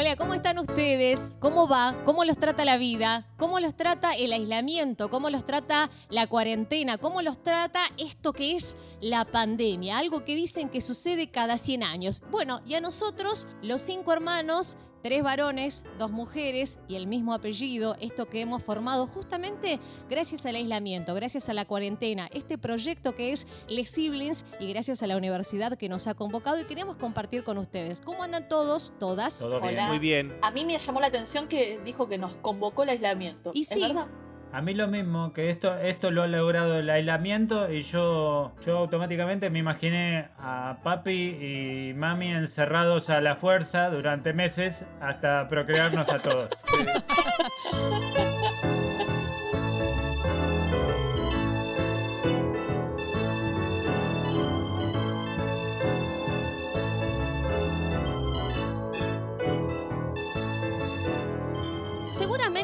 Hola, ¿cómo están ustedes? ¿Cómo va? ¿Cómo los trata la vida? ¿Cómo los trata el aislamiento? ¿Cómo los trata la cuarentena? ¿Cómo los trata esto que es la pandemia? Algo que dicen que sucede cada 100 años. Bueno, y a nosotros, los cinco hermanos, Tres varones, dos mujeres y el mismo apellido, esto que hemos formado justamente gracias al aislamiento, gracias a la cuarentena, este proyecto que es Les Siblings y gracias a la universidad que nos ha convocado y queremos compartir con ustedes. ¿Cómo andan todos, todas? Todo bien. Hola. Muy bien. A mí me llamó la atención que dijo que nos convocó el aislamiento. Y ¿Es sí. verdad? A mí lo mismo, que esto, esto lo ha logrado el aislamiento y yo, yo automáticamente me imaginé a papi y mami encerrados a la fuerza durante meses hasta procrearnos a todos.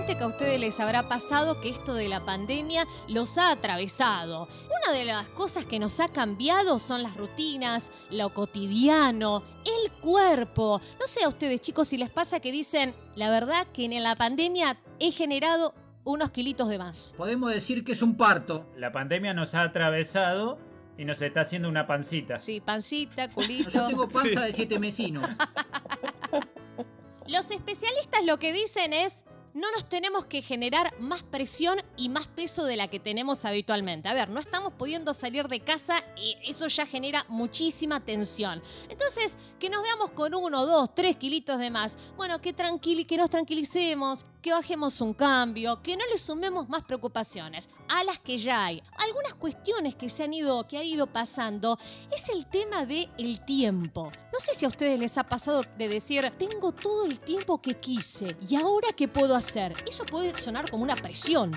Seguramente que a ustedes les habrá pasado que esto de la pandemia los ha atravesado. Una de las cosas que nos ha cambiado son las rutinas, lo cotidiano, el cuerpo. No sé a ustedes chicos si les pasa que dicen, la verdad que en la pandemia he generado unos kilitos de más. Podemos decir que es un parto. La pandemia nos ha atravesado y nos está haciendo una pancita. Sí, pancita, Yo culito. tengo panza Sí. de siete mesinos. Los especialistas lo que dicen es, no nos tenemos que generar más presión y más peso de la que tenemos habitualmente. A ver, no estamos pudiendo salir de casa y eso ya genera muchísima tensión. Entonces, que nos veamos con uno, dos, tres kilitos de más. Bueno, que, tranquili que nos tranquilicemos, que bajemos un cambio, que no le sumemos más preocupaciones a las que ya hay. Algunas cuestiones que se han ido, que ha ido pasando, es el tema del el tiempo. No sé si a ustedes les ha pasado de decir, tengo todo el tiempo que quise y ahora qué puedo hacer. Eso puede sonar como una presión.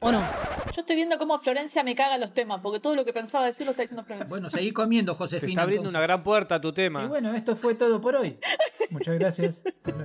¿O no? Yo estoy viendo cómo Florencia me caga los temas, porque todo lo que pensaba decir lo está diciendo Florencia. Bueno, seguí comiendo, Te Josefina. está abriendo una gran puerta a tu Y tema. bueno, esto fue todo por hoy. Muchas gracias.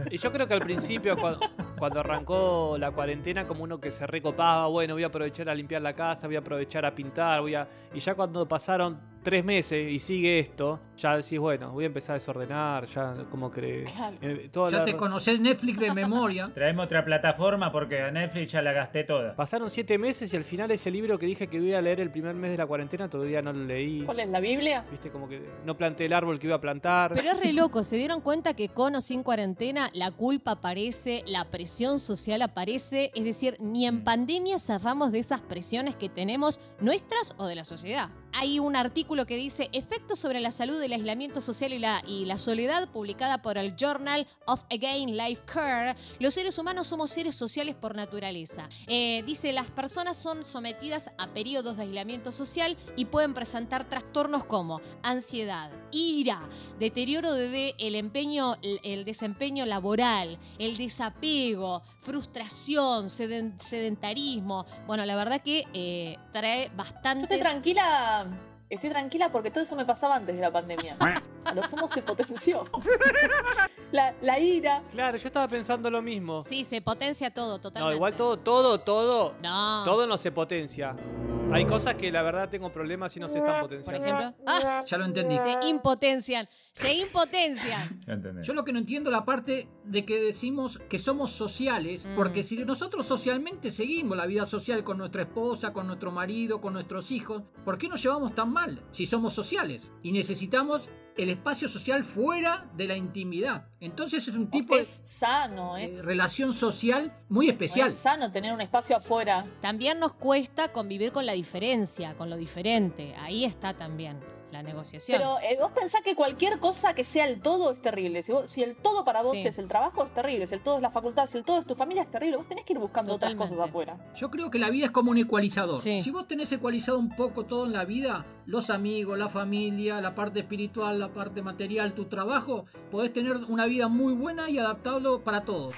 Y yo creo que al principio, cuando, cuando arrancó la cuarentena, como uno que se recopaba, bueno, voy a aprovechar a limpiar la casa, voy a aprovechar a pintar, voy a. Y ya cuando pasaron tres meses y sigue esto, ya decís, bueno, voy a empezar a desordenar, ya como que. Claro. eh, toda Ya la- te conocés Netflix de memoria. Traemos otra plataforma porque a Netflix ya la gasté toda. Pasaron siete meses y al final ese libro que dije que iba a leer el primer mes de la cuarentena todavía no lo leí. ¿Cuál es la Biblia? Viste, como que no planté el árbol que iba a plantar. Pero es re loco, ¿se dieron cuenta que con o sin cuarentena la culpa aparece, la presión social aparece? Es decir, ni en pandemia zafamos de esas presiones que tenemos nuestras o de la sociedad. Hay un artículo que dice Efectos sobre la salud del aislamiento social y la, y la soledad, publicada por el Journal of Again Life Care. Los seres humanos somos seres sociales por naturaleza. Eh, dice, las personas son sometidas a periodos de aislamiento social y pueden presentar trastornos como ansiedad, ira, deterioro de el empeño, el, el desempeño laboral, el desapego, frustración, seden- sedentarismo. Bueno, la verdad que eh, trae estoy tranquila. Estoy tranquila porque todo eso me pasaba antes de la pandemia. A lo sumo se potenció. La, la ira. Claro, yo estaba pensando lo mismo. Sí, se potencia todo, no, totalmente. igual todo, todo, todo. No. Todo no se potencia. Hay cosas que la verdad tengo problemas y no se están Por potenciando. ejemplo. Ah, Ya lo entendí. se impotencian. Se impotencian. Ya. Yo lo que no entiendo la parte de que decimos que somos sociales, Mm. porque si nosotros socialmente seguimos la vida social con nuestra esposa, con nuestro marido, con nuestros hijos, ¿por qué nos llevamos tan mal si somos sociales? Y necesitamos el espacio social fuera de la intimidad. Entonces es un tipo de sano, ¿eh? relación social muy No especial. es sano tener un espacio afuera. También nos cuesta convivir con la diferencia, con lo diferente. Ahí está también la negociación. Pero eh, vos pensás que cualquier cosa que sea el todo es terrible. Si, vos- si el todo para vos Sí. es el trabajo, es terrible. Si el todo es la facultad, si el todo es tu familia, es terrible. Vos tenés que ir buscando Totalmente. otras cosas afuera. Yo creo que la vida es como un ecualizador. Sí. Si vos tenés ecualizado un poco todo en la vida, los amigos, la familia, la parte espiritual, la parte material, tu trabajo, podés tener una vida muy buena y adaptable para todos.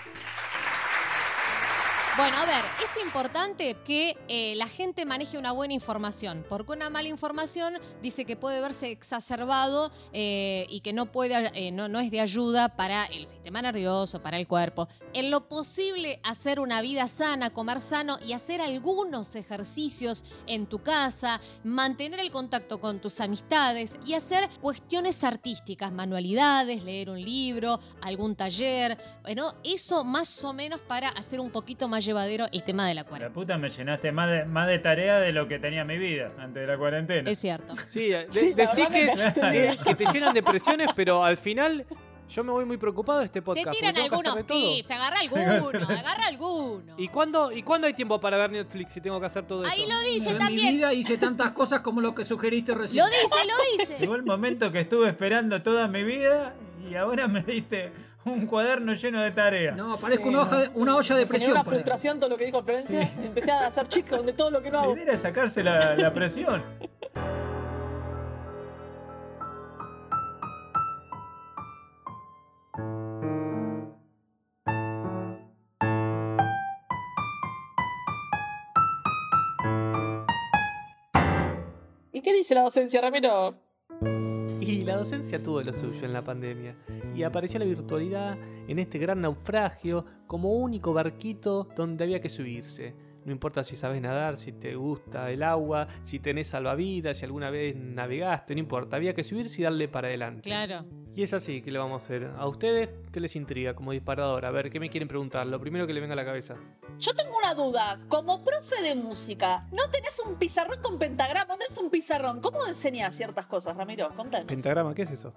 Bueno, a ver, es importante que eh, la gente maneje una buena información, porque una mala información dice que puede verse exacerbado eh, y que no, puede, eh, no, no es de ayuda para el sistema nervioso, para el cuerpo. En lo posible, hacer una vida sana, comer sano y hacer algunos ejercicios en tu casa, mantener el contacto con tus amistades y hacer cuestiones artísticas, manualidades, leer un libro, algún taller. Bueno, eso más o menos para hacer un poquito más llevadero el tema de la La cuarentena. puta me llenaste más de, más de tarea de lo que tenía mi vida antes de la cuarentena. Es cierto. Sí, de- Sí, la decí verdad que, que que- te llenan de presiones, pero al final yo me voy muy preocupado de este Te podcast. porque tiran algunos tips, agarra alguno, agarra alguno. ¿Y cuándo, ¿Y cuándo hay tiempo para ver Netflix si tengo que hacer todo eso? Ahí lo dice Yo en mi también. vida hice tantas cosas como lo que sugeriste recién. Lo dice, lo dice. Llegó el momento que estuve esperando toda mi vida y ahora me diste un cuaderno lleno de tareas. No, parezco una, hoja de- una olla de presión. una frustración todo lo que dijo Florencia. Empecé a hacer chicos de todo lo que no La hago. idea era sacarse la, la presión. ¿Y qué dice la docencia, Ramiro? Y la docencia tuvo lo suyo en la pandemia. Y apareció la virtualidad en este gran naufragio como único barquito donde había que subirse. No importa si sabes nadar, si te gusta el agua, si tenés salvavidas, si alguna vez navegaste, no importa. Había que subirse y darle para adelante. Claro. Y es así que le vamos a hacer. ¿A ustedes qué les intriga como disparador? A ver, ¿qué me quieren preguntar? Lo primero que le venga a la cabeza. Yo tengo una duda. Como profe de música, ¿no tenés un pizarrón con pentagrama? ¿No tenés un pizarrón? ¿Cómo enseñás ciertas cosas, Ramiro? Contanos. ¿Pentagrama? ¿Qué es eso?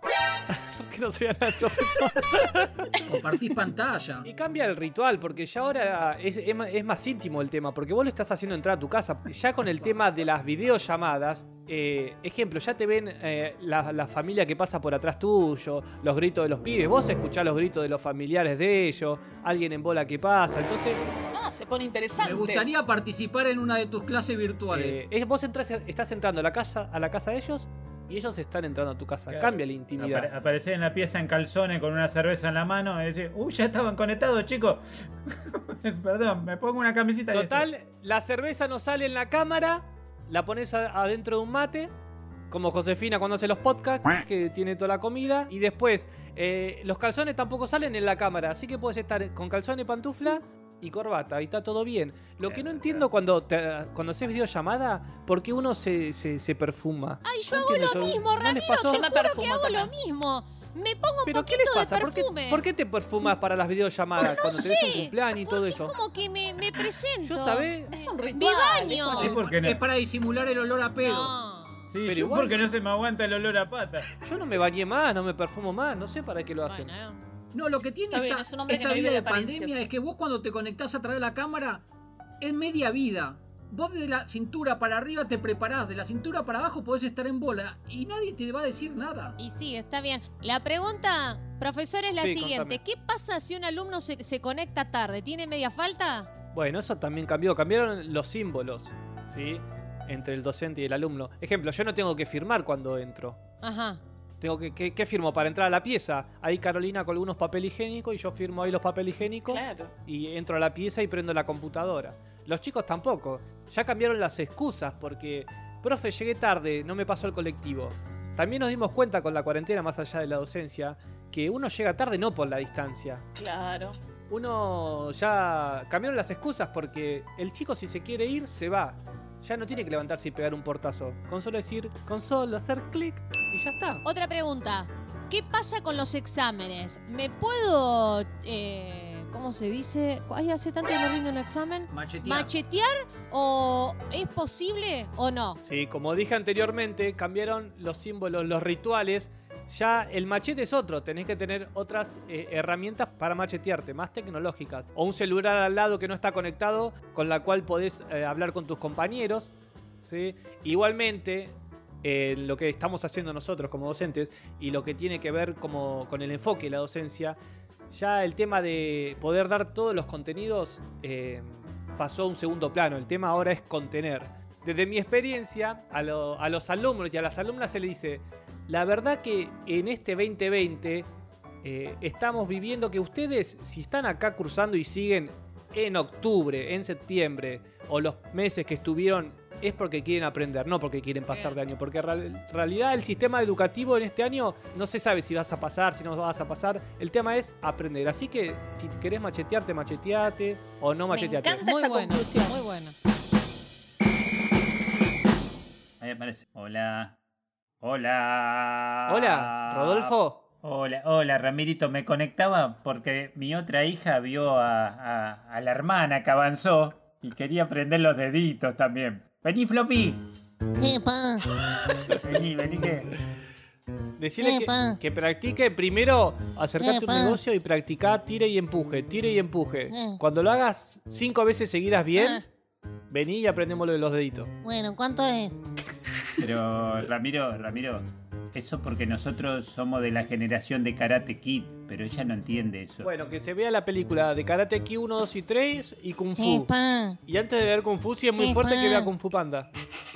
que no soy nada profesor. Compartís pantalla. Y cambia el ritual, porque ya ahora es, es ma- es más íntimo el tema, porque vos lo estás haciendo entrar a tu casa. Ya con el tema de las videollamadas, eh, ejemplo, ya te ven eh, la, la familia que pasa por atrás tuyo, los gritos de los pibes, vos escuchás los gritos de los familiares de ellos, alguien en bola que pasa, entonces Ah, se pone interesante. Me gustaría participar en una de tus clases virtuales. eh, vos entras, estás entrando a la, casa, a la casa de ellos y ellos están entrando a tu casa. Claro. Cambia la intimidad. Apare- aparecer en la pieza en calzones con una cerveza en la mano y decir, uy, ya estaban conectados, chicos. Perdón, me pongo una camisita y Total, la cerveza no sale en la cámara, la pones adentro de un mate, como Josefina cuando hace los podcasts, que tiene toda la comida, y después eh, los calzones tampoco salen en la cámara, así que puedes estar con calzones, pantufla y corbata, y está todo bien. Lo que no entiendo cuando, te- cuando haces videollamada, ¿por qué uno se, se, se perfuma? Ay, yo No hago entiendo lo eso. mismo, ¿No les Ramiro, pasó? te Yo me juro que hago lo mismo. Me pongo un ¿Pero qué poquito les pasa? de ¿Por qué, perfume. por qué te perfumas para las videollamadas No cuando tenés un sé, cumpleaños y todo eso? es como que me, me presento. Yo sabés. Es un Mi ritual. baño. es porque no. Es para disimular el olor a pedo. No. Sí, Pero yo igual- porque no se me aguanta el olor a pata. Yo no me bañé más, no me perfumo más, no sé para qué lo hacen. Bueno, No, lo que tiene Está bien, esta, es vida de de pandemia es que vos cuando te conectás a través de la cámara, es media vida. Vos de la cintura para arriba te preparás, de la cintura para abajo podés estar en bola y nadie te va a decir nada. y sí, está bien. La pregunta, profesor, es la Sí, siguiente. contame. ¿Qué pasa si un alumno se, se conecta tarde? ¿Tiene media falta? Bueno, eso también cambió. Cambiaron los símbolos, ¿sí? Entre el docente y el alumno. Ejemplo, yo no tengo que firmar cuando entro. Ajá. Tengo que, ¿qué, qué firmo para entrar a la pieza? Ahí Carolina con algunos papel higiénicos y yo firmo ahí los papel higiénicos Claro. y entro a la pieza y prendo la computadora. Los chicos tampoco. Ya cambiaron las excusas porque, profe, llegué tarde, no me pasó el colectivo. También nos dimos cuenta con la cuarentena, más allá de la docencia, que uno llega tarde no por la distancia, Claro. uno ya cambiaron las excusas porque el chico si se quiere ir se va. Ya no tiene que levantarse y pegar un portazo. Con solo decir, con solo hacer clic y ya está. Otra pregunta. ¿Qué pasa con los exámenes? ¿Me puedo, eh, cómo se dice? Ay, hace tanto que no rindo un examen. Machetear. ¿Machetear o es posible o no? Sí, como dije anteriormente, cambiaron los símbolos, los rituales. Ya el machete es otro, tenés que tener otras eh, herramientas para machetearte, más tecnológicas. O un celular al lado que no está conectado, con la cual podés eh, hablar con tus compañeros. ¿sí? Igualmente, eh, lo que estamos haciendo nosotros como docentes y lo que tiene que ver como, con el enfoque de la docencia, ya el tema de poder dar todos los contenidos eh, pasó a un segundo plano. El tema ahora es contener. Desde mi experiencia, a, lo- a los alumnos y a las alumnas se le dice, la verdad que en este 2020 eh, estamos viviendo que ustedes, si están acá cursando y siguen en octubre, en septiembre, o los meses que estuvieron, es porque quieren aprender, no porque quieren pasar de año. Porque en realidad el sistema educativo en este año no se sabe si vas a pasar, si no vas a pasar. El tema es aprender. Así que si querés machetearte, macheteate o no Me macheteate. encanta Muy esa bueno, conclusión. muy bueno. Ahí aparece. Hola. Hola. Hola, Rodolfo. Hola, hola, Ramirito. Me conectaba porque mi otra hija vio a, a- a la hermana que avanzó y quería prender los deditos también. Vení, Floppy. ¿Qué pa? Vení, vení que. Decirle que, practique primero, acercate a un negocio y practica, tire y empuje, tire y empuje. Eh. Cuando lo hagas cinco veces seguidas bien, Ah. vení y aprendemos lo de los deditos. Bueno, ¿cuánto es? Pero, Ramiro, Ramiro, eso porque nosotros somos de la generación de Karate Kid, pero ella no entiende eso. Bueno, que se vea la película de Karate Kid 1, 2 y 3 y Kung ¿Qué Fu. pa? Y antes de ver Kung Fu, si es muy Sí, fuerte, pa. que vea Kung Fu Panda.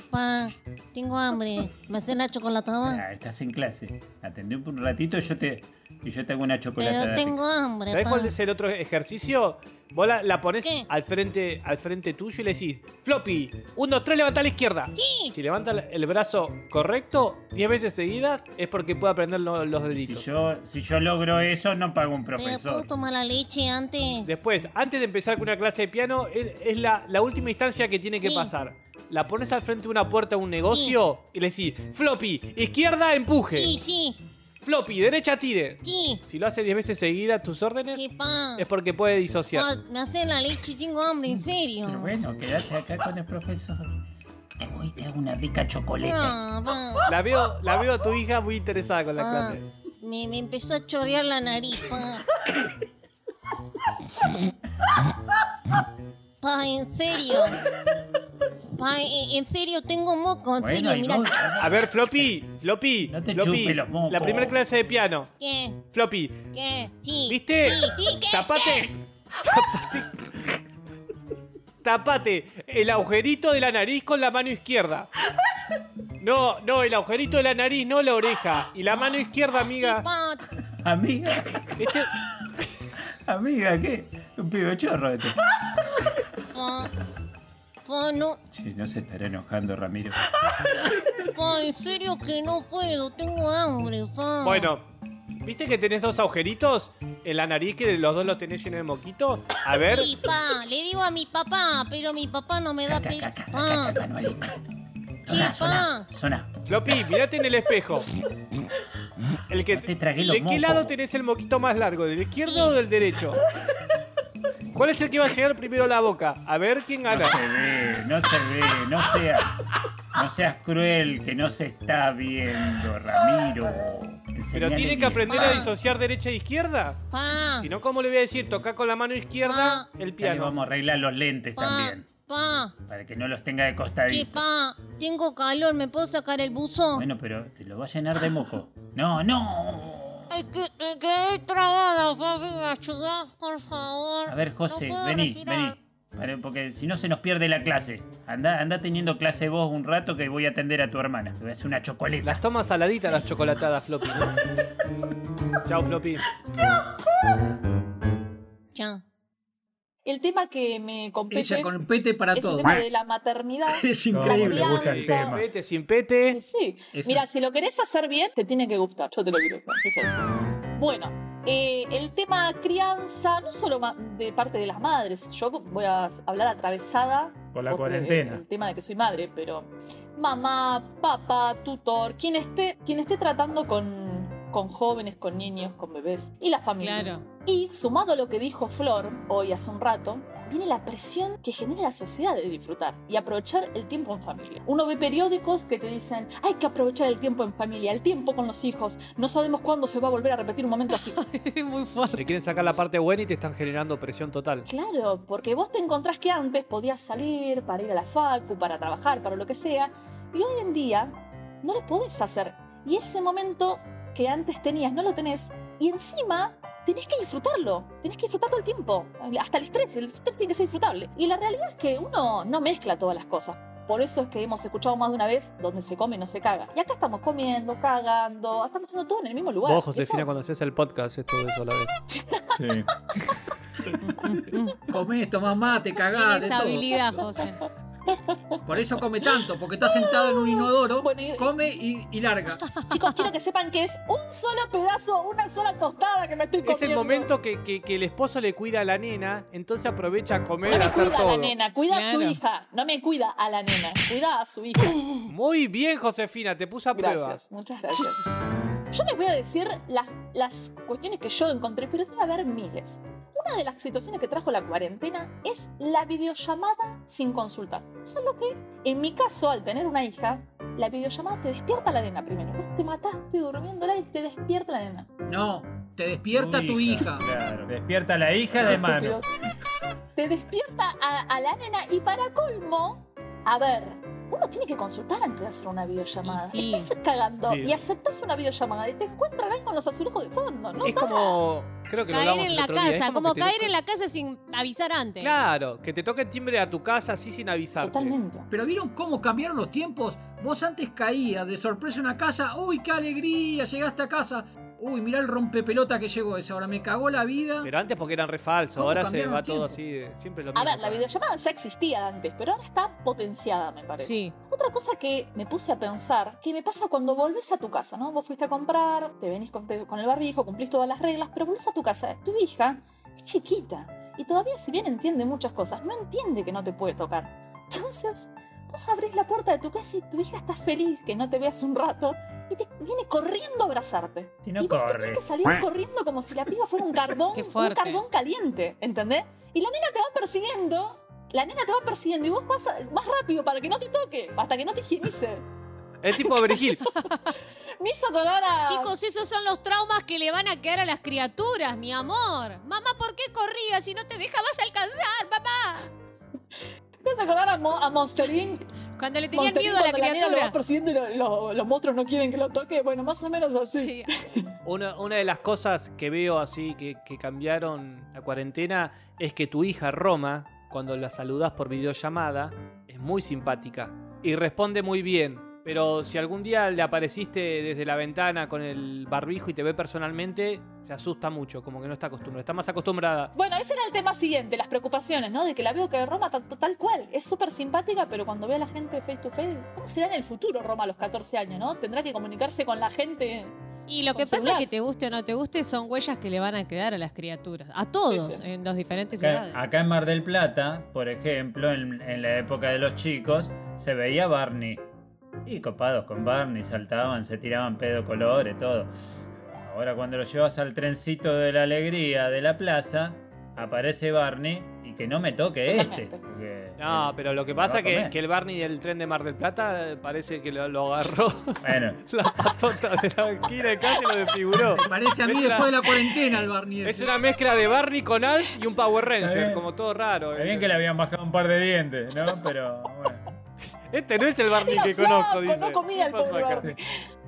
Pa, tengo hambre. ¿Me haces la chocolatada? Ah, estás en clase. Atendé un ratito y yo te, y yo te hago una chocolate. Pero tengo hambre, ¿Sabés pa. cuál es el otro ejercicio? Vos la, la pones al frente, al frente tuyo y le decís, Floppy, 1, 2, 3, levanta a la izquierda. Sí. Si levanta el brazo correcto 10 veces seguidas, es porque puede aprender lo- los Si deditos. yo, si yo logro eso, no pago un ¿Pero puedo profesor. tomar la leche antes? Después, antes de empezar con una clase de piano, es, es la, la última instancia que tiene que Sí. pasar. La pones al frente de una puerta de un negocio y le decís, Floppy, izquierda, empuje. Sí, sí, Floppy, derecha, tire. sí. Si lo hace 10 veces seguidas tus órdenes, ¿Qué pa? es porque puede disociar. Pa, me haces la leche y tengo hambre, en serio. Pero bueno, quédate acá con el profesor. Te voy, te hago una rica chocoleta. No, pa. La veo, la veo a tu hija muy interesada con la Ah, clase. me, me empezó a chorrear la nariz, pa. Pa, en serio. Pa, en, serio, tengo moco, en Bueno, serio, mira. A ver, Floppy, Floppy, No te Floppy, los mocos. la primera clase de piano. ¿Qué? Floppy, ¿Qué? Sí. ¿viste? Sí, sí, ¿qué? Tapate. Tapate. Tapate el agujerito de la nariz con la mano izquierda. No, no, el agujerito de la nariz, no la oreja. Y la mano izquierda, ¿Qué, amiga. Amiga, Este, amiga, ¿qué? Un pibe chorro este. Pa, pa, no, se estará enojando, Ramiro. pa, en serio que no puedo, tengo hambre, pa. bueno, ¿viste que tenés dos agujeritos en la nariz que los dos los tenés lleno de moquito? A ver, Sí, pa, le digo a mi papá, pero mi papá no me da pe... Pa. ¿Qué, pa? Floppy, mirate en el espejo. El que, No te tragué ¿De los qué mocos. lado tenés el moquito más largo? ¿Del izquierdo o del derecho? ¿Cuál es el que va a llegar primero a la boca? A ver quién No gana. se ve, no se ve, no seas, no seas cruel, que no se está viendo, Ramiro. Pero tiene que aprender a Ah. disociar derecha e izquierda. Pa, Si no, ¿cómo le voy a decir? Toca con la mano izquierda Ah. el Ahí piano. vamos a arreglar los lentes pa, también, pa, para que no los tenga de ¿qué, costadito. pa? Tengo calor, ¿me puedo sacar el buzo? Bueno, pero te lo va a llenar de moco. No, no. Que me quedé trabada, papi, ¿me ayudás, por favor? A ver, José, No vení, respirar. vení. Vale, Porque si no se nos pierde la clase. Anda, anda teniendo clase vos un rato que voy a atender a tu hermana. Te voy a hacer una chocoleta. Las tomas saladitas las chocolatadas, Floppy. Chao, Floppy. Ya. El tema que me compete Ella con el pete para es el todo. tema de la maternidad. Es ¿Cómo increíble. le gusta el crianza. tema? Pete, sin pete. Sí. Eso. Mira, si lo querés hacer bien, te tiene que gustar. Yo te lo quiero. Es. Bueno, eh, el tema crianza, no solo de parte de las madres, yo voy a hablar atravesada Por la cuarentena. El, el tema de que soy madre, pero mamá, papá, tutor, quien esté, quien esté tratando con, con jóvenes, con niños, con bebés y la familia. Claro. Y sumado a lo que dijo Flor hoy hace un rato, viene la presión que genera la sociedad de disfrutar y aprovechar el tiempo en familia. Uno ve periódicos que te dicen, hay que aprovechar el tiempo en familia, el tiempo con los hijos, no sabemos cuándo se va a volver a repetir un momento así. Muy fuerte. Le quieren sacar la parte buena y te están generando presión total. Claro, porque vos te encontrás que antes podías salir para ir a la facu, para trabajar, para lo que sea, y hoy en día no lo podés hacer. Y ese momento que antes tenías no lo tenés, y encima tenés que disfrutarlo, tenés que disfrutar todo el tiempo, hasta el estrés, el estrés tiene que ser disfrutable. Y la realidad es que uno no mezcla todas las cosas. Por eso es que hemos escuchado más de una vez donde se come no se caga. Y acá estamos comiendo, cagando, estamos haciendo todo en el mismo lugar. Vos, Josefina, Eso- cuando haces el podcast, es todo eso a la vez. Sí. Comés, tomás mate, cagás, de Tienes todo. habilidad, José. Por eso come tanto, porque está sentado en un inodoro, Bueno, y- come y, y larga. Chicos, quiero que sepan que es un solo pedazo, una sola tostada que me estoy comiendo. Es el momento que, que- que el esposo le cuida a la nena, entonces aprovecha a comer, No a me hacer cuida a la nena, cuida a su hija. No me cuida a la nena, cuida a su hija. Muy bien, Josefina, te puse a prueba. Gracias, muchas gracias. Yo les voy a decir las, las cuestiones que yo encontré, pero debe haber miles. Una de las situaciones que trajo la cuarentena es la videollamada sin consultar. Es algo que, en mi caso, al tener una hija, la videollamada te despierta a la nena primero. Vos te mataste durmiéndola y te despierta la nena. No, te despierta tu hija. Claro, despierta a la hija de mano. Te despierta a, a la nena y para colmo, a ver, uno tiene que consultar antes de hacer una videollamada. Sí. Estás cagando Sí. y aceptas una videollamada y te encuentras ahí con los azulejos de fondo, ¿no? Es como. Creo que lo Caer hablamos en el la otro día, casa, como caer toque- en la casa sin avisar antes. Claro, que te toque el timbre a tu casa así sin avisarte. Totalmente. Pero ¿vieron cómo cambiaron los tiempos? Vos antes caías de sorpresa en una casa, ¡uy, qué alegría! Llegaste a casa. Uy, mirá el rompepelota que llegó ese, ahora me cagó la vida. Pero antes porque eran re falsos, ¿Cómo ahora se va todo así, de- siempre lo A mismo. ver, la videollamada ya existía antes, pero ahora está potenciada, me parece. Sí. Otra cosa que me puse a pensar, que me pasa cuando volvés a tu casa, ¿no? Vos fuiste a comprar, te venís con, te- con el barbijo, cumplís todas las reglas, pero volvés a tu casa. Tu hija es chiquita y todavía, si bien entiende muchas cosas, no entiende que no te puede tocar. Entonces, vos abrís la puerta de tu casa y tu hija está feliz que no te veas un rato y te viene corriendo a abrazarte. Si no y vos corre. tenés que salir corriendo como si la piba fuera un carbón, un carbón caliente, ¿entendés? Y la nena te va persiguiendo, la nena te va persiguiendo y vos vas más rápido para que no te toque, hasta que no te higienice. Es tipo Berigil. Me hizo acordar a... Chicos, esos son los traumas que le van a quedar a las criaturas, mi amor. Mamá, ¿por qué corrías si no te dejabas alcanzar, papá? Me hizo acordar a, Mo- a Monster Inc. Cuando le tenían Monster miedo a la lo criatura. persiguiendo y lo- lo- los monstruos no quieren que lo toque. Bueno, más o menos así. Sí. Una, una de las cosas que veo así que, que cambiaron la cuarentena es que tu hija Roma, cuando la saludas por videollamada, es muy simpática y responde muy bien. Pero si algún día le apareciste desde la ventana con el barbijo y te ve personalmente, se asusta mucho, como que no está acostumbrada, está más acostumbrada. Bueno, ese era el tema siguiente, las preocupaciones, ¿no? De que la veo que Roma tal, tal cual, es súper simpática, pero cuando ve a la gente face to face, ¿cómo será en el futuro Roma a los 14 años, no? Tendrá que comunicarse con la gente. Y lo que pasa es que te guste o no te guste son huellas que le van a quedar a las criaturas. A todos, Sí, sí. en las diferentes Acá, edades. acá en Mar del Plata, por ejemplo, en, en la época de los chicos, se veía Barney. Y copados con Barney, saltaban, se tiraban pedo colores, todo. Ahora cuando lo llevas al trencito de la alegría de la plaza, aparece Barney y que no me toque este. Porque No, pero lo que pasa es que, el Barney del tren de Mar del Plata eh, parece que lo, lo agarró Bueno, la patota de la esquina y casi lo desfiguró. Me parece a mí Es una- después de la cuarentena el Barney. Es una mezcla de Barney con Alf y un Power Ranger, como todo raro. está bien que le habían bajado un par de dientes, ¿no? Pero bueno, Este no es el Barney Era que flaco, conozco, no dice. comía ¿Qué el pasó pobre? Barney.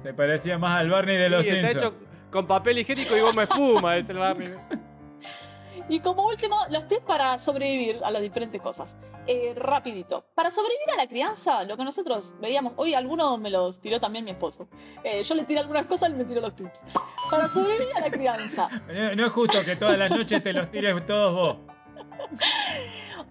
se parecía más al Barney de Sí, los está Simpsons. hecho con papel higiénico y goma espuma, es el Barney. Y como último, los tips para sobrevivir a las diferentes cosas. Eh, rapidito. Para sobrevivir a la crianza, lo que nosotros veíamos, hoy alguno me los tiró también mi esposo. Eh, yo le tiré algunas cosas, él me tiró los tips. Para sobrevivir a la crianza, No, no es justo que todas las noches te los tires todos vos.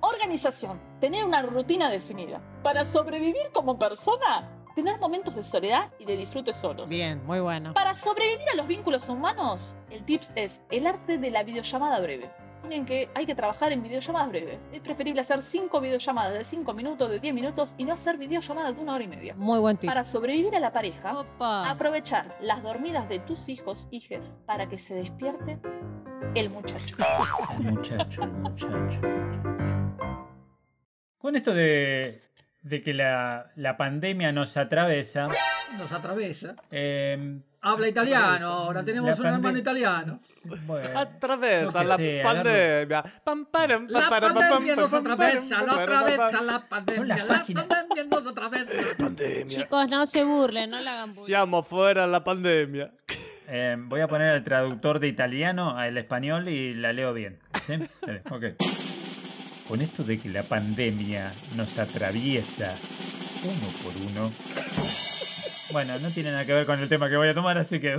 organización, tener una rutina definida. Para sobrevivir como persona, tener momentos de soledad y de disfrute solos. Bien, muy bueno. Para sobrevivir a los vínculos humanos, el tips es el arte de la videollamada breve. Miren que hay que trabajar en videollamadas breves. Es preferible hacer 5 videollamadas de 5 minutos, de 10 minutos y no hacer videollamadas de una hora y media. Muy buen tip. Para sobrevivir a la pareja, Opa. aprovechar las dormidas de tus hijos, hijes, para que se despierte el muchacho. Muchacho, muchacho. Con esto de, de que la, la pandemia nos atraviesa, Nos atraviesa. eh, Habla italiano, ahora tenemos un hermano italiano. bueno, Atravesa la pandemia. Pam, param, La param, pandemia pam, nos la atravesa la pandemia, la pandemia nos atraviesa. Chicos, no se burlen, no la hagan bullying. Siamo fuera de la pandemia. eh, voy a poner al traductor de italiano al español y la leo bien. ¿sí? Ok. Con esto de que la pandemia nos atraviesa uno por uno. Bueno, no tiene nada que ver con el tema que voy a tomar, así que.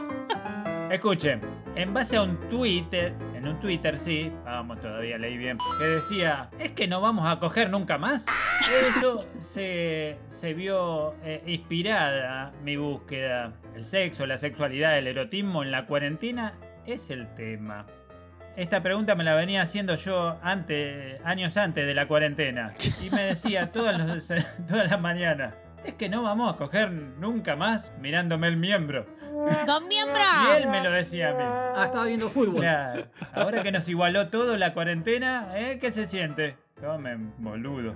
Escuchen, en base a un tweet, en en un Twitter, sí, vamos, todavía leí bien, que decía, es que no vamos a coger nunca más. Eso se, se vio eh, inspirada mi búsqueda. El sexo, la sexualidad, el erotismo en la cuarentena es el tema. Esta pregunta me la venía haciendo yo antes, años antes de la cuarentena. Y me decía todas, los- todas las mañanas. Es que no vamos a coger nunca más mirándome el miembro. ¡Don Miembro! Y él me lo decía a mí. Ah, estaba viendo fútbol. Claro. Ahora que nos igualó todo la cuarentena, ¿eh? ¿qué se siente? Tomen, boludo.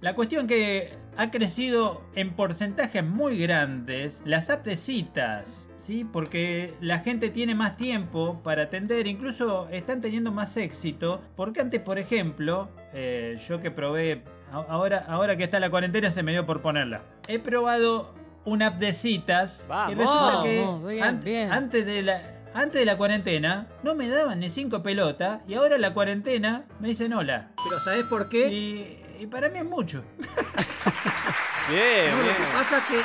La cuestión que ha crecido en porcentajes muy grandes las apps de citas, ¿sí? Porque la gente tiene más tiempo para atender, incluso están teniendo más éxito. Porque antes, por ejemplo, eh, yo que probé, ahora, ahora que está la cuarentena se me dio por ponerla. He probado una app de citas Vamos. y resulta que Vamos, bien, an- bien. antes de la... Antes de la cuarentena no me daban ni cinco pelotas y ahora la cuarentena me dicen hola. Pero ¿sabés por qué? Y, y para mí es mucho. Bien, No, lo que pasa es que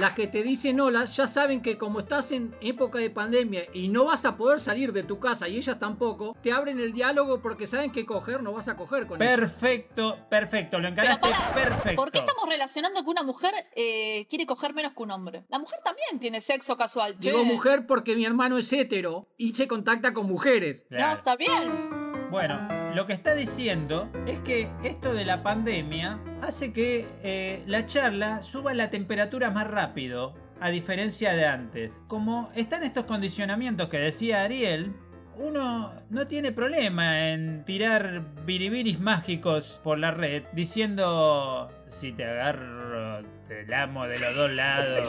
las que te dicen hola ya saben que como estás en época de pandemia y no vas a poder salir de tu casa y ellas tampoco, te abren el diálogo porque saben que coger no vas a coger con ellas. Perfecto, perfecto, lo encaraste perfecto. ¿por qué estamos relacionando que una mujer eh, quiere coger menos que un hombre? La mujer también tiene sexo casual. che. Digo mujer porque mi hermano es hetero y se contacta con mujeres. No, está bien. Bueno, lo que está diciendo es que esto de la pandemia hace que eh, la charla suba la temperatura más rápido, a diferencia de antes. Como están estos condicionamientos que decía Ariel, uno no tiene problema en tirar biribiris mágicos por la red diciendo si te agarro te lamo de los dos lados.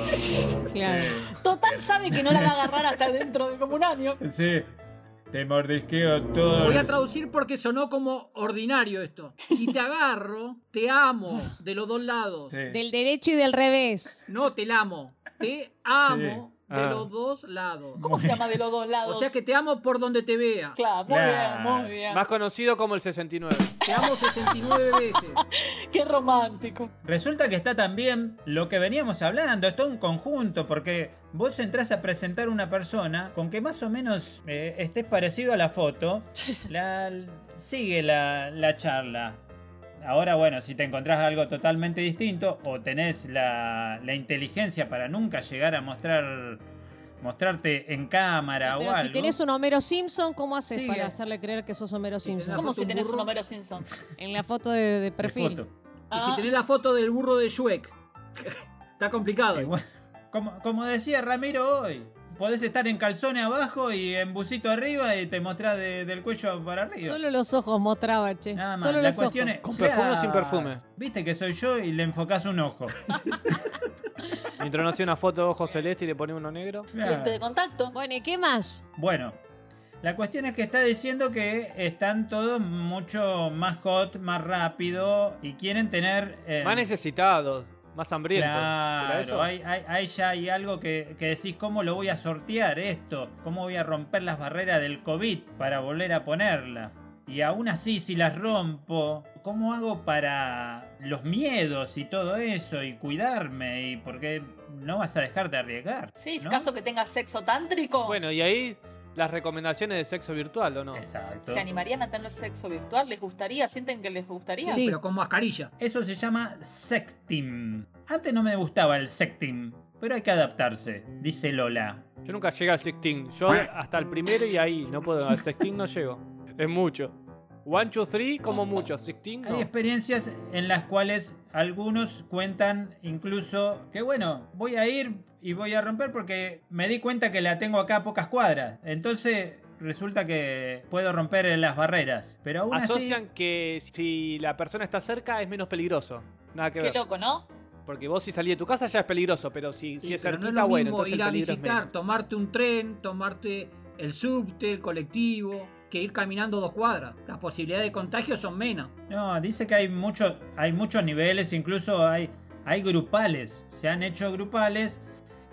Claro. Sí. Total sabe que no la va a agarrar hasta dentro de como un año. Sí, te mordisqueo todo. Voy a traducir porque sonó como ordinario esto. Si te agarro, te amo de los dos lados. Sí. Del derecho y del revés. No te la amo, te amo de Ah. los dos lados. ¿Cómo se llama de los dos lados? O sea que te amo por donde te vea. Claro, muy bien, muy bien. Más conocido como el 69. Te amo 69 veces. Qué romántico. Resulta que está también lo que veníamos hablando, está un conjunto, porque vos entrás a presentar una persona con que más o menos eh, estés parecido a la foto, la, sigue la, la charla. Ahora, bueno, si te encontrás algo totalmente distinto o tenés la, la inteligencia para nunca llegar a mostrar mostrarte en cámara o Pero algo. si tenés un Homero Simpson, ¿cómo haces para hacerle creer que sos Homero Simpson? ¿Cómo si tenés un? Homero Simpson? En la foto de, perfil. foto. Y si Ah, tenés la foto del burro de Shrek. Está complicado. Como, como decía Ramiro hoy, podés estar en calzones abajo y en busito arriba y te mostrás de- del cuello para arriba. Solo los ojos mostraba, che. Nada más. Solo La los cuestión ojos. es- ¿Con perfume o sin perfume? Viste que soy yo y le enfocás un ojo. Mientras no hacía una foto de ojos celeste y le pone uno negro. lente de contacto. Bueno, ¿y qué más? Bueno, la cuestión es que está diciendo que están todos mucho más hot, más rápido y quieren tener... eh, Más necesitados, más hambrientos. ¿Será Claro, eso? hay, hay- hay ya hay algo que, que decís, ¿cómo lo voy a sortear esto? ¿Cómo voy a romper las barreras del COVID para volver a ponerla? Y aún así, si las rompo, ¿cómo hago para los miedos y todo eso y cuidarme? Y porque no vas a dejar de arriesgar. Sí, ¿no? caso que tengas sexo tántrico. Bueno, y ahí las recomendaciones de sexo virtual, ¿o no? Exacto. ¿Se animarían a tener sexo virtual? ¿Les gustaría? ¿Sienten que les gustaría? Sí. Pero con mascarilla. Eso se llama sexting. Antes no me gustaba el sexting, pero hay que adaptarse, dice Lola. Yo nunca llegué al sexting. Yo hasta el primero y ahí no puedo. Al sexting no llego. Es mucho. One, two, three, como mucho. Sexting Hay no. experiencias en las cuales algunos cuentan incluso que bueno, voy a ir y voy a romper porque me di cuenta que la tengo acá a pocas cuadras. Entonces resulta que puedo romper las barreras. Pero aún así... Asocian que si la persona está cerca es menos peligroso. Nada que Qué ver. loco, ¿no? Porque vos si salís de tu casa ya es peligroso, pero si, si es pero no cerquita, lo bueno, entonces ir el a peligro es visitar, tomarte un tren, tomarte el subte, el colectivo, que ir caminando dos cuadras. Las posibilidades de contagio son menos. No, dice que hay, mucho, hay muchos niveles, incluso hay, hay grupales. Se han hecho grupales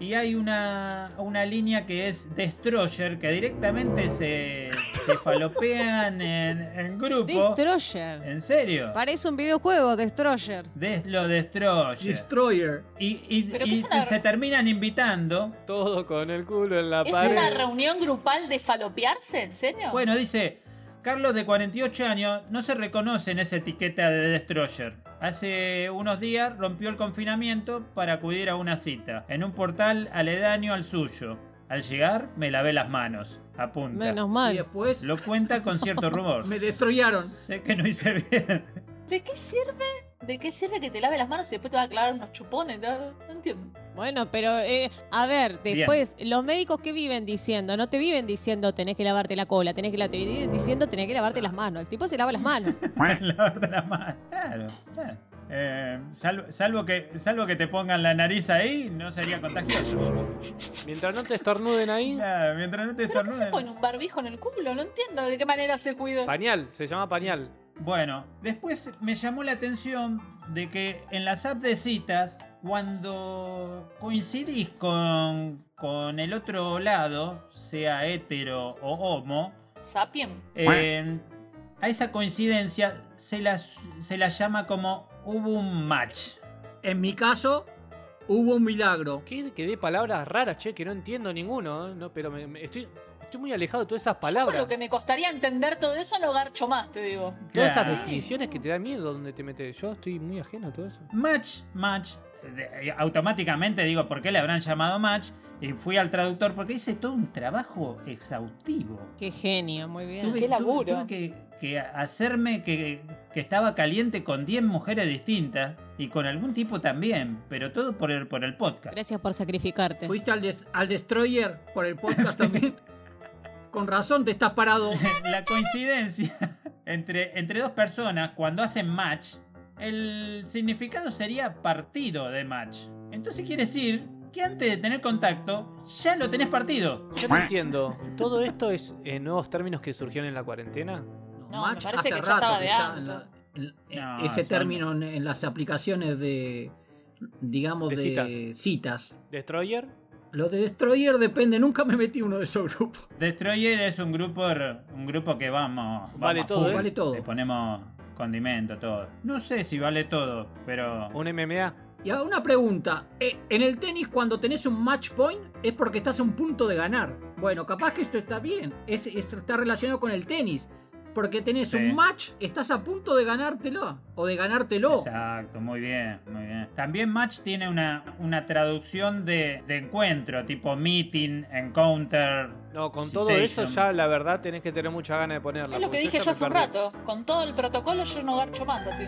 Y hay una, una línea que es Destroyer, que directamente se, se falopean en, en grupo. Destroyer. ¿En serio? Parece un videojuego, Destroyer. Des lo Destroyer. Destroyer. Y, y- es una- se terminan invitando. Todo con el culo en la ¿Es pared. una reunión grupal de falopearse? ¿En serio? Bueno, dice, Carlos de 48 años no se reconoce en esa etiqueta de Destroyer. Hace unos días rompió el confinamiento para acudir a una cita en un portal aledaño al suyo. Al llegar me lavé las manos. Apunta. Menos Y mal. después Lo cuenta con cierto rumor. me destroyaron. Sé que no hice bien. ¿De qué sirve? ¿De qué sirve que te lave las manos y después te va a clavar unos chupones? No, no entiendo. Bueno, pero eh, a ver, después, los médicos que viven diciendo, no te viven diciendo tenés que lavarte la cola, tenés que la, te viven diciendo tenés que lavarte las manos. El tipo se lava las manos. Lavarte las manos. Claro. claro. Eh, salvo, salvo que, salvo que te pongan la nariz ahí, no sería contagioso. Mientras no te estornuden ahí, Claro, mientras no te ¿Pero qué se estornuden. pone un barbijo en el culo? No entiendo de qué manera se cuida. pañal, se llama pañal. Bueno, después me llamó la atención de que en las apps de citas, cuando coincidís con, con el otro lado, sea hetero o homo, Sapien. eh, a esa coincidencia se la, se la llama como hubo un match. En mi caso, hubo un milagro. ¿Qué que dé palabras raras, che, que no entiendo ninguno, ¿eh? no, pero me- me- estoy, estoy muy alejado de todas esas Yo palabras. con lo que me costaría entender todo eso no garcho más, te digo. Todas esas definiciones que te da miedo donde te metes. Yo estoy muy ajeno a todo eso. Match, match. De- automáticamente digo, ¿por qué le habrán llamado match? Y fui al traductor porque hice todo un trabajo exhaustivo. Qué genio, muy bien. Qué laburo. tuve que, que hacerme que, que estaba caliente con 10 mujeres distintas y con algún tipo también, pero todo por el, por el podcast. Gracias por sacrificarte. Fuiste al, des- al Destroyer por el podcast también. Con razón te estás parado. La coincidencia entre, entre dos personas cuando hacen match, el significado sería partido de match. Entonces quiere decir que antes de tener contacto, ya lo tenés partido. Yo no entiendo. ¿Todo esto es en nuevos términos que surgieron en la cuarentena? No, Match me parece hace que ya rato estaba que de está en antes. la- en- en- No, ese término en, en las aplicaciones de, digamos, De de, citas. citas. ¿Destroyer? Los de Destroyer depende, nunca me metí uno de esos grupos. Destroyer es un grupo, un grupo que vamos. Vale vamos todo. ¿eh? Vale todo. Le ponemos condimento, todo. No sé si vale todo, pero. ¿Un MMA? Y ahora una pregunta. eh, En el tenis, cuando tenés un match point, es porque estás a un punto de ganar. Bueno, capaz que esto está bien. Es, es- está relacionado con el tenis. Porque tenés Sí. un match, estás a punto de ganártelo. O de ganártelo. Exacto, muy bien, muy bien. También match tiene una, una traducción de, de encuentro, tipo meeting, encounter. No, con todo eso ya la verdad tenés que tener mucha ganas de ponerla. Es lo que dije ya yo hace un rato. Con todo el protocolo yo no garcho más así.